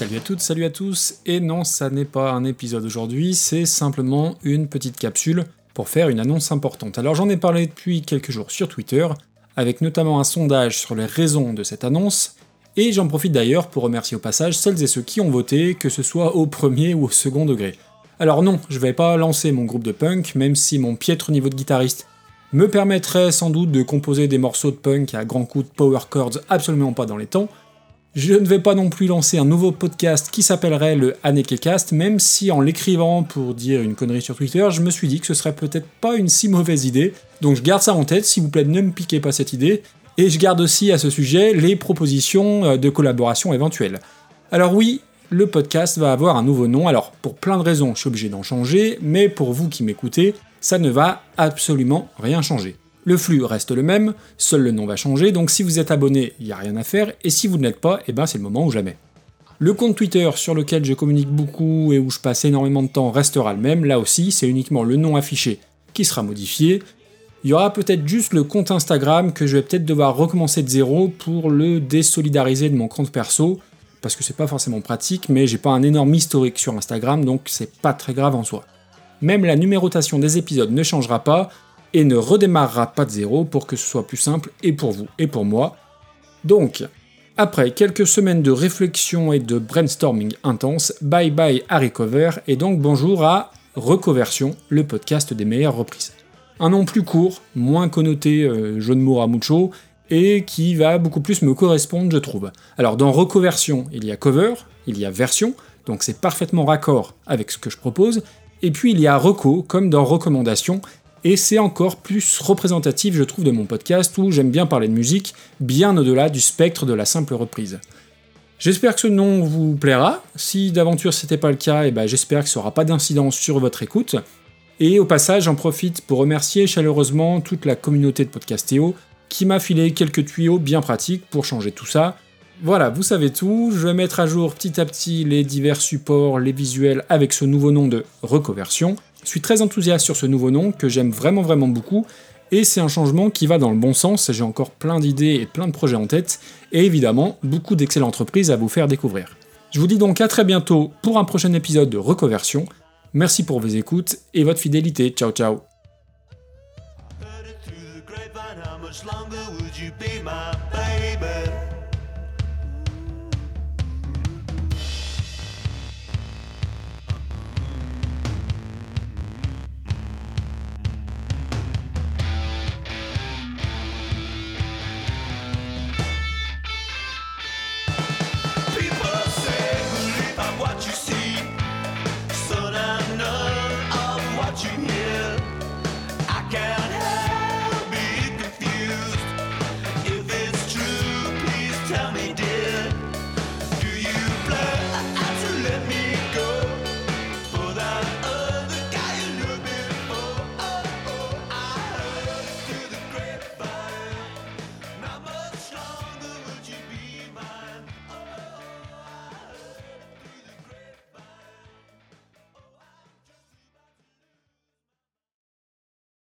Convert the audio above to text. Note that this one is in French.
Salut à toutes, salut à tous, et non, ça n'est pas un épisode aujourd'hui, c'est simplement une petite capsule pour faire une annonce importante. Alors j'en ai parlé depuis quelques jours sur Twitter, avec notamment un sondage sur les raisons de cette annonce, et j'en profite d'ailleurs pour remercier au passage celles et ceux qui ont voté, que ce soit au premier ou au second degré. Alors non, je vais pas lancer mon groupe de punk, même si mon piètre niveau de guitariste me permettrait sans doute de composer des morceaux de punk à grands coups de power chords absolument pas dans les temps. Je ne vais pas non plus lancer un nouveau podcast qui s'appellerait le Anekecast, même si en l'écrivant pour dire une connerie sur Twitter, je me suis dit que ce serait peut-être pas une si mauvaise idée. Donc je garde ça en tête, s'il vous plaît ne me piquez pas cette idée. Et je garde aussi à ce sujet les propositions euh, de collaboration éventuelles. Alors oui, le podcast va avoir un nouveau nom, alors pour plein de raisons je suis obligé d'en changer, mais pour vous qui m'écoutez, ça ne va absolument rien changer. Le flux reste le même, seul le nom va changer, donc si vous êtes abonné, il n'y a rien à faire, et si vous ne l'êtes pas, eh ben c'est le moment ou jamais. Le compte Twitter sur lequel je communique beaucoup et où je passe énormément de temps restera le même, là aussi c'est uniquement le nom affiché qui sera modifié. Il y aura peut-être juste le compte Instagram que je vais peut-être devoir recommencer de zéro pour le désolidariser de mon compte perso, parce que c'est pas forcément pratique, mais j'ai pas un énorme historique sur Instagram, donc c'est pas très grave en soi. Même la numérotation des épisodes ne changera pas et ne redémarrera pas de zéro pour que ce soit plus simple et pour vous et pour moi. Donc, après quelques semaines de réflexion et de brainstorming intense, bye bye à Recover et donc bonjour à Reconversion, le podcast des meilleures reprises. Un nom plus court, moins connoté euh, jeu de et qui va beaucoup plus me correspondre, je trouve. Alors dans Reconversion, il y a cover, il y a version, donc c'est parfaitement raccord avec ce que je propose, et puis il y a reco, comme dans recommandation, et c'est encore plus représentatif, je trouve, de mon podcast où j'aime bien parler de musique, bien au-delà du spectre de la simple reprise. J'espère que ce nom vous plaira. Si d'aventure c'était pas le cas, eh ben j'espère que ça aura pas d'incidence sur votre écoute. Et au passage, j'en profite pour remercier chaleureusement toute la communauté de Podcastéo qui m'a filé quelques tuyaux bien pratiques pour changer tout ça. Voilà, vous savez tout, je vais mettre à jour petit à petit les divers supports, les visuels avec ce nouveau nom de Reconversion. Je suis très enthousiaste sur ce nouveau nom que j'aime vraiment vraiment beaucoup et c'est un changement qui va dans le bon sens, j'ai encore plein d'idées et plein de projets en tête et évidemment beaucoup d'excellentes entreprises à vous faire découvrir. Je vous dis donc à très bientôt pour un prochain épisode de Reconversion. Merci pour vos écoutes et votre fidélité. Ciao ciao?